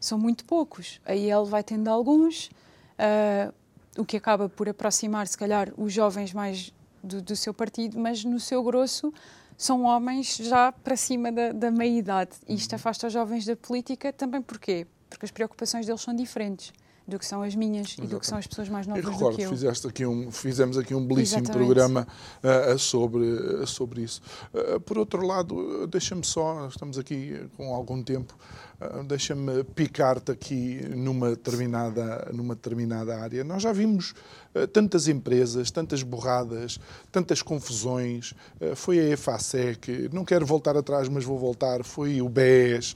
São muito poucos. Aí ele vai tendo alguns, uh, o que acaba por aproximar, se calhar, os jovens mais do, do seu partido, mas no seu grosso são homens já para cima da, da meia-idade. Isto afasta os jovens da política também porquê? Porque as preocupações deles são diferentes do que são as minhas Exatamente. e do que são as pessoas mais novas eu recordo, do que eu. Fizeste aqui um, fizemos aqui um belíssimo Exatamente. programa uh, sobre, uh, sobre isso. Uh, por outro lado, deixa-me só, estamos aqui com algum tempo, deixa-me picar-te aqui numa determinada, numa determinada área. Nós já vimos tantas empresas, tantas borradas, tantas confusões. foi a EFASEC, não quero voltar atrás, mas vou voltar. Foi o BES,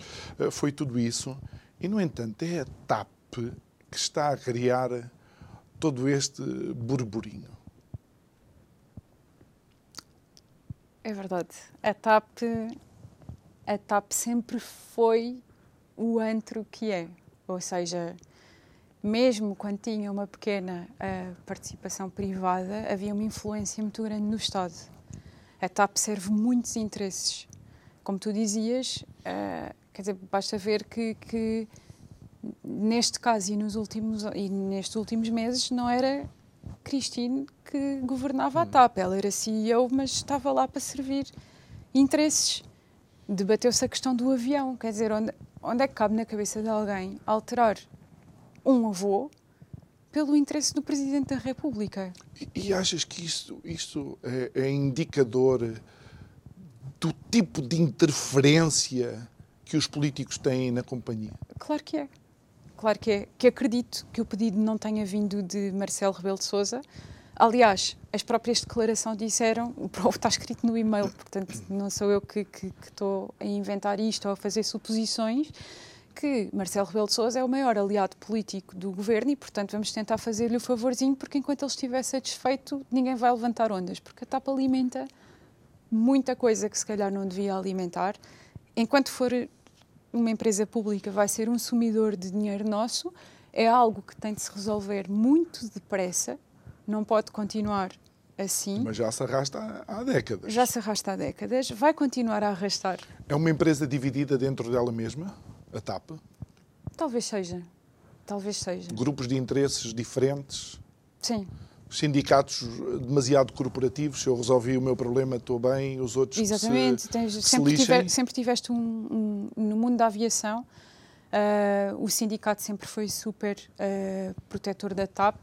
foi tudo isso. E, no entanto, é a TAP que está a criar todo este burburinho. É verdade. A TAP, a TAP sempre foi o antro que é. Ou seja, mesmo quando tinha uma pequena uh, participação privada, havia uma influência muito grande no Estado. A TAP serve muitos interesses. Como tu dizias, uh, quer dizer, basta ver que, que neste caso e, nos últimos, e nestes últimos meses não era Cristine que governava a hum. TAP. Ela era CEO, mas estava lá para servir interesses. Debateu-se a questão do avião. Quer dizer, onde, onde é que cabe na cabeça de alguém alterar um avô pelo interesse do Presidente da República? E, e achas que isto, isto é, é indicador do tipo de interferência que os políticos têm na companhia? Claro que é. Claro que é. Que acredito que o pedido não tenha vindo de Marcelo Rebelo de Sousa. Aliás, as próprias declarações disseram, está escrito no e-mail, portanto não sou eu que, que, que estou a inventar isto ou a fazer suposições, que Marcelo Rebelo de Sousa é o maior aliado político do governo e, portanto, vamos tentar fazer-lhe o favorzinho, porque enquanto ele estiver satisfeito, ninguém vai levantar ondas, porque a TAP alimenta muita coisa que se calhar não devia alimentar. Enquanto for uma empresa pública vai ser um sumidor de dinheiro nosso, é algo que tem de se resolver muito depressa, não pode continuar assim. Mas já se arrasta há, décadas. Já se arrasta há décadas, vai continuar a arrastar. É uma empresa dividida dentro dela mesma, a TAP? Talvez seja. Talvez seja. Grupos de interesses diferentes? Sim. Sindicatos demasiado corporativos, se eu resolvi o meu problema, estou bem, os outros Exatamente. se, Tens, se sempre, sempre tiveste um, um, no mundo da aviação, uh, o sindicato sempre foi super uh, protetor da TAP,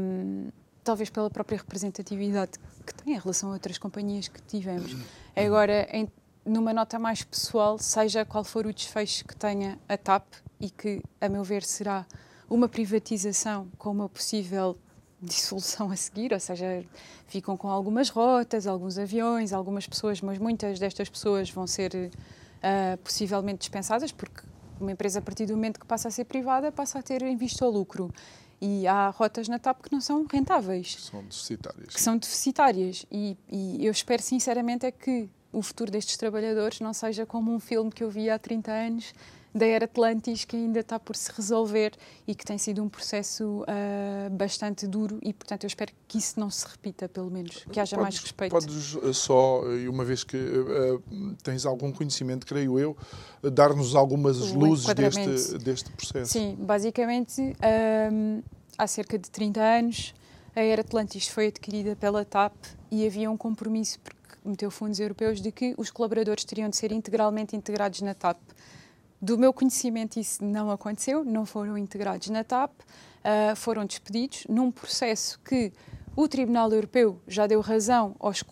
um, talvez pela própria representatividade que tem em relação a outras companhias que tivemos. Agora, em, numa nota mais pessoal, seja qual for o desfecho que tenha a TAP e que, a meu ver, será uma privatização com uma possível dissolução a seguir, ou seja, ficam com algumas rotas, alguns aviões, algumas pessoas, mas muitas destas pessoas vão ser uh, possivelmente dispensadas, porque uma empresa, a partir do momento que passa a ser privada, passa a ter em vista o lucro. E há rotas na TAP que não são rentáveis. São deficitárias. Que são deficitárias. E, e eu espero sinceramente é que o futuro destes trabalhadores não seja como um filme que eu vi há 30 anos da Era Atlantis que ainda está por se resolver e que tem sido um processo uh, bastante duro e, portanto, eu espero que isso não se repita, pelo menos, que haja podes, mais respeito. Podes uh, só, e uma vez que uh, tens algum conhecimento, creio eu, dar-nos algumas O luzes deste, deste processo. Sim, basicamente, um, há cerca de 30 anos, a Era Atlantis foi adquirida pela TAP e havia um compromisso, porque meteu fundos europeus, de que os colaboradores teriam de ser integralmente integrados na TAP. Do meu conhecimento, isso não aconteceu, não foram integrados na TAP, uh, foram despedidos num processo que o Tribunal Europeu já deu razão aos,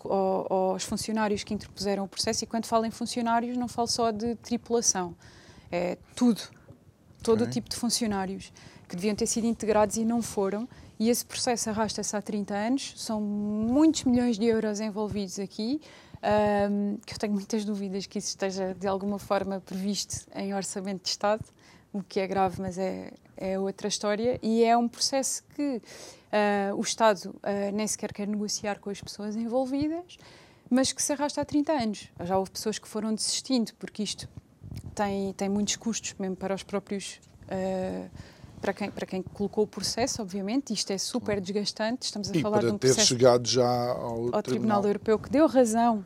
aos, funcionários que interpuseram o processo, e quando falo em funcionários, não falo só de tripulação, é tudo, todo Ok. o tipo de funcionários que deviam ter sido integrados e não foram. E esse processo arrasta-se há 30 anos, são muitos milhões de euros envolvidos aqui, um, que eu tenho muitas dúvidas que isso esteja de alguma forma previsto em orçamento de Estado, o que é grave, mas é, é outra história. E é um processo que uh, o Estado uh, nem sequer quer negociar com as pessoas envolvidas, mas que se arrasta há 30 anos. Já houve pessoas que foram desistindo, porque isto tem, tem muitos custos, mesmo para os próprios. Uh, para quem, para quem colocou o processo, obviamente, isto é super desgastante. Estamos a E falar de um ter processo chegado já ao, ao Tribunal Europeu que deu razão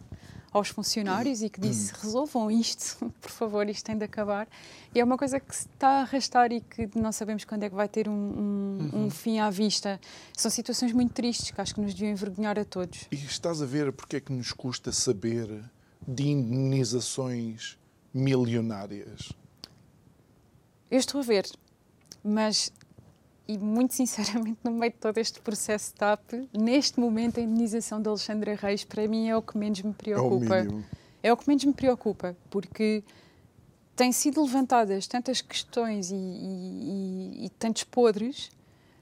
aos funcionários e que disse Hum. resolvam isto, [LAUGHS] por favor, isto tem de acabar. E é uma coisa que se está a arrastar e que não sabemos quando é que vai ter um, um, Uhum. um fim à vista. São situações muito tristes que acho que nos deviam envergonhar a todos. E estás a ver porque é que nos custa saber de indenizações milionárias? Eu estou a ver, mas, e muito sinceramente, no meio de todo este processo TAP, neste momento a indenização de Alexandra Reis, para mim, é o que menos me É o preocupa. É o que menos me preocupa, porque têm sido levantadas tantas questões e, e- e- tantos podres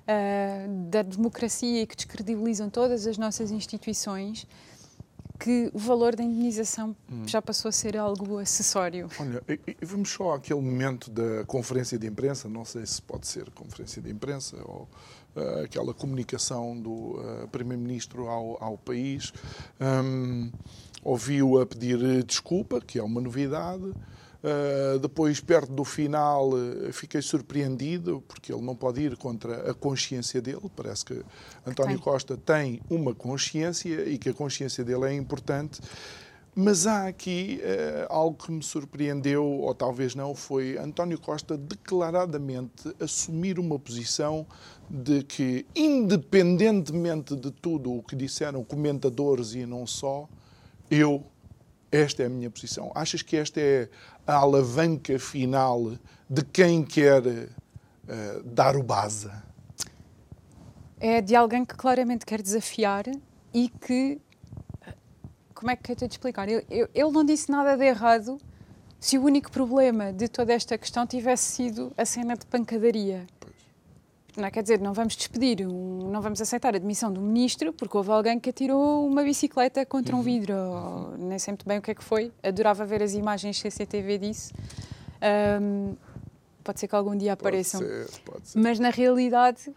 ah, da democracia e que descredibilizam todas as nossas instituições que o valor da indenização já passou a ser algo acessório. Olha, e- e vamos só àquele momento da conferência de imprensa, não sei se pode ser conferência de imprensa ou ah, aquela comunicação do ah, Primeiro-Ministro ao, ao país. Hum, Ouviu a pedir desculpa, que é uma novidade. Ah, depois, perto do final, eh, fiquei surpreendido, porque ele não pode ir contra a consciência dele. Parece que António tem. Costa tem uma consciência e que a consciência dele é importante. Mas há aqui eh, algo que me surpreendeu, ou talvez não, foi António Costa declaradamente assumir uma posição de que, independentemente de tudo o que disseram comentadores e não só, eu, esta é a minha posição. Achas que esta é a alavanca final de quem quer eh, dar o base? É de alguém que claramente quer desafiar e que. Como é que eu tenho de explicar? Eu- ele não disse nada de errado se o único problema de toda esta questão tivesse sido a cena de pancadaria. Não é? Quer dizer, não vamos despedir, um- não vamos aceitar a demissão do ministro porque houve alguém que atirou uma bicicleta contra um vidro. ou nem sei muito bem o que é que foi. Adorava ver as imagens CCTV disso. Ahm, pode ser que algum dia apareçam. Pode ser, pode ser. Mas na realidade,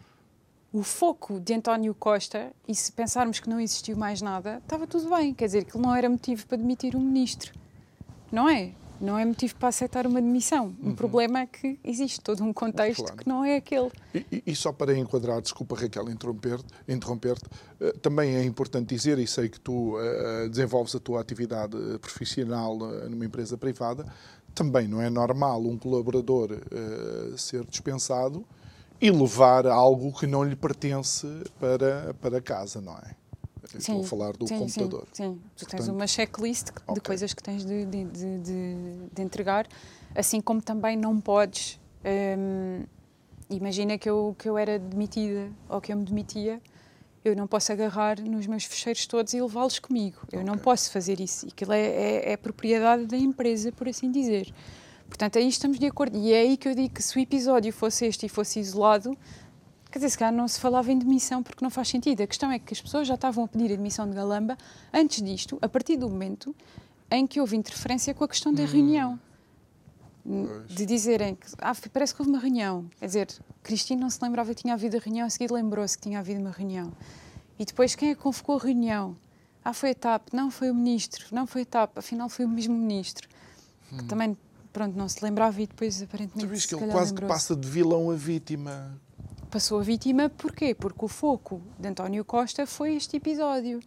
o foco de António Costa, e se pensarmos que não existiu mais nada, estava tudo bem. Quer dizer, que ele não era motivo para demitir um ministro. Não é? Não é motivo para aceitar uma demissão. O problema é que existe todo um contexto Claro. que não é aquele. E, e- só para enquadrar, desculpa Raquel interromper-te, interromper-te, eh, também é importante dizer, e sei que tu eh, desenvolves a tua atividade profissional numa empresa privada, também não é normal um colaborador eh, ser dispensado e levar algo que não lhe pertence para, para casa, não é? Estou a falar do sim, computador. Sim, sim. Tu tens Portanto, uma checklist de ok. coisas que tens de, de, de, de- entregar, assim como também não podes. hum, imagina que eu, que eu era demitida ou que eu me demitia, eu não posso agarrar nos meus fecheiros todos e levá-los comigo. Eu não Ok. posso fazer isso. Aquilo é, é, é propriedade da empresa, por assim dizer. Portanto, aí estamos de acordo. E é aí que eu digo que se o episódio fosse este e fosse isolado, Quer dizer, se calhar não se falava em demissão porque não faz sentido. A questão é que as pessoas já estavam a pedir a demissão de Galamba antes disto, a partir do momento em que houve interferência com a questão da reunião. Pois. De dizerem que ah, parece que houve uma reunião. Quer dizer, Cristina não se lembrava que tinha havido a reunião, a seguir lembrou-se que tinha havido uma reunião. E depois quem é que convocou a reunião? Ah, foi a TAP, não foi o ministro, não foi a TAP, afinal foi o mesmo ministro. Que também, pronto, não se lembrava e depois aparentemente. Tu viste que ele quase que passa de vilão a vítima. Passou a vítima porquê? Porque o foco de António Costa foi este episódio.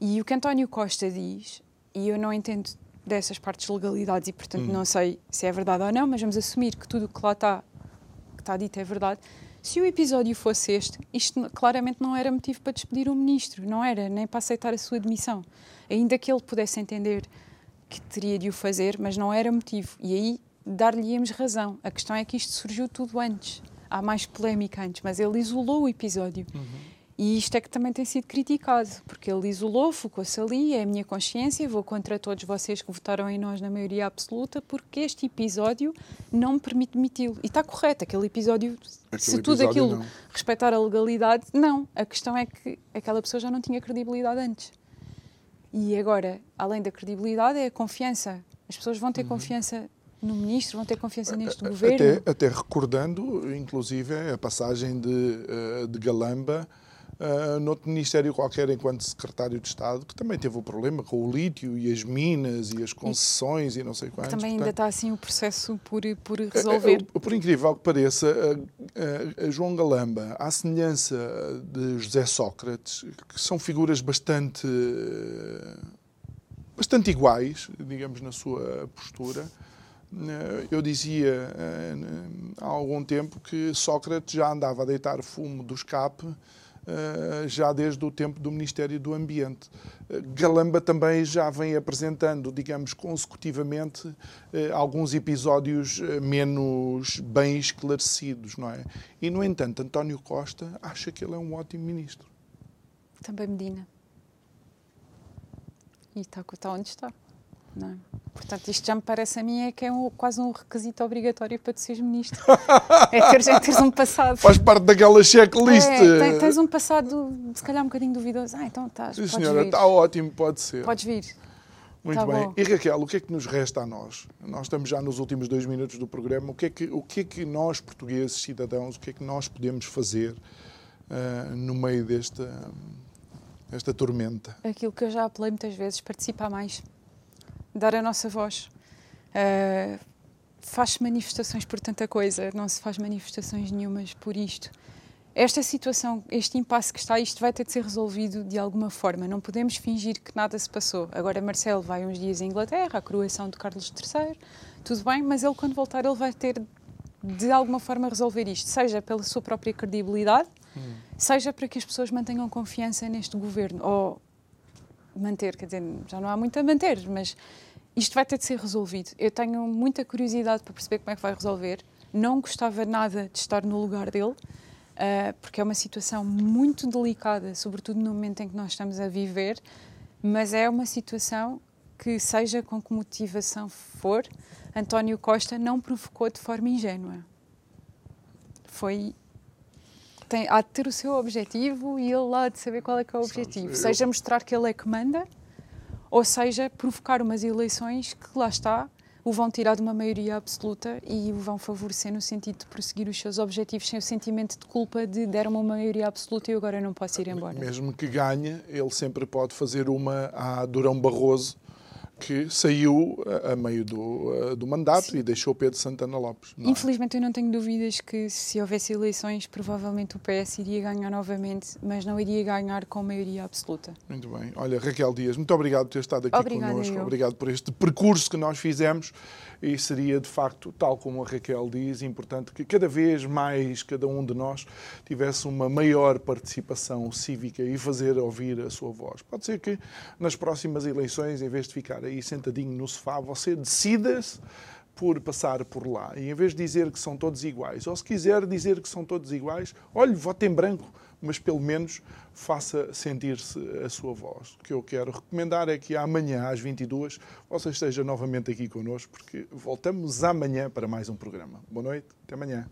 E o que António Costa diz, e eu não entendo dessas partes de legalidades e, portanto, não sei se é verdade ou não, mas vamos assumir que tudo o que lá está, que está dito é verdade. Se o episódio fosse este, isto claramente não era motivo para despedir o ministro, não era, nem para aceitar a sua demissão. Ainda que ele pudesse entender que teria de o fazer, mas não era motivo. E aí dar-lhe-íamos razão. A questão é que isto surgiu tudo antes. Há mais polémica antes, mas ele isolou o episódio. E isto é que também tem sido criticado, porque ele isolou, focou-se ali, é a minha consciência, vou contra todos vocês que votaram em nós na maioria absoluta, porque este episódio não me permite demiti-lo. E está correto, aquele episódio, se Aquele tudo episódio aquilo não. respeitar a legalidade, não. A questão é que aquela pessoa já não tinha credibilidade antes. E agora, além da credibilidade, é a confiança. As pessoas vão ter Uhum. confiança no ministro, vão ter confiança neste governo. Até, até recordando, inclusive, a passagem de, eh, de Galamba uh, noutro ministério qualquer, enquanto secretário de Estado, que também teve o problema com o lítio e as minas e as concessões e, não sei quantos. Também ainda Portanto, está assim o processo por, por eh, resolver. Por incrível que pareça, João Galamba, à semelhança de José Sócrates, que são figuras bastante, bastante iguais, digamos, na sua postura, eu dizia eh, há algum tempo que Sócrates já andava a deitar fumo do escape eh, já desde o tempo do Ministério do Ambiente. Eh, Galamba também já vem apresentando, digamos, consecutivamente eh, alguns episódios eh, menos bem esclarecidos, não é? E, no entanto, António Costa acha que ele é um ótimo ministro. Também Medina. E está onde está. Não é? Portanto, isto já me parece a mim é que é um- quase um requisito obrigatório para tu seres ministro. [LAUGHS] é teres, é teres um passado. Faz parte daquela checklist. É, tem- tens um passado, se calhar, um bocadinho duvidoso. Ah, então estás. Sim, senhora, vir. está ótimo, pode ser. Podes vir. Muito Tá bem. bom. E Raquel, o que é que nos resta a nós? Nós estamos já nos últimos dois minutos do programa. O que é que, o que, é que nós, portugueses, cidadãos, o que é que nós podemos fazer ah, no meio desta, desta tormenta? Aquilo que eu já apelei muitas vezes, participar mais. Dar a nossa voz. Uh, faz-se manifestações por tanta coisa, não se faz manifestações nenhumas por isto. Esta situação, este impasse que está, isto vai ter de ser resolvido de alguma forma. Não podemos fingir que nada se passou. Agora Marcelo vai uns dias à Inglaterra, à coroação de Carlos III, tudo bem, mas ele quando voltar ele vai ter de alguma forma resolver isto, seja pela sua própria credibilidade, seja para que as pessoas mantenham confiança neste governo, ou manter, quer dizer, já não há muito a manter, mas isto vai ter de ser resolvido. Eu tenho muita curiosidade para perceber como é que vai resolver. Não gostava nada de estar no lugar dele, ah, porque é uma situação muito delicada, sobretudo no momento em que nós estamos a viver, mas é uma situação que, seja com que motivação for, António Costa não provocou de forma ingênua. Foi tem, há de ter o seu objetivo e ele há de saber qual é que é o objetivo. eu- Seja mostrar que ele é que manda, ou seja provocar umas eleições que lá está o vão tirar de uma maioria absoluta e o vão favorecer no sentido de prosseguir os seus objetivos sem o sentimento de culpa de deram-me uma maioria absoluta e eu agora não posso ir embora. Mesmo que ganhe, ele sempre pode fazer uma a Durão Barroso, que saiu a meio do, do mandato Sim. e deixou Pedro Santana Lopes. É? Infelizmente, eu não tenho dúvidas que se houvesse eleições, provavelmente o PS iria ganhar novamente, mas não iria ganhar com maioria absoluta. Muito bem. Olha, Raquel Dias, muito obrigado por ter estado aqui Obrigada connosco. Eu. Obrigado por este percurso que nós fizemos e seria, de facto, tal como a Raquel diz, importante que cada vez mais cada um de nós tivesse uma maior participação cívica e fazer ouvir a sua voz. Pode ser que nas próximas eleições, em vez de ficar aí sentadinho no sofá, você decida-se por passar por lá. E em vez de dizer que são todos iguais, ou se quiser dizer que são todos iguais, olhe, vote em branco, mas pelo menos faça sentir-se a sua voz. O que eu quero recomendar é que amanhã, às 22 você esteja novamente aqui connosco, porque voltamos amanhã para mais um programa. Boa noite, até amanhã.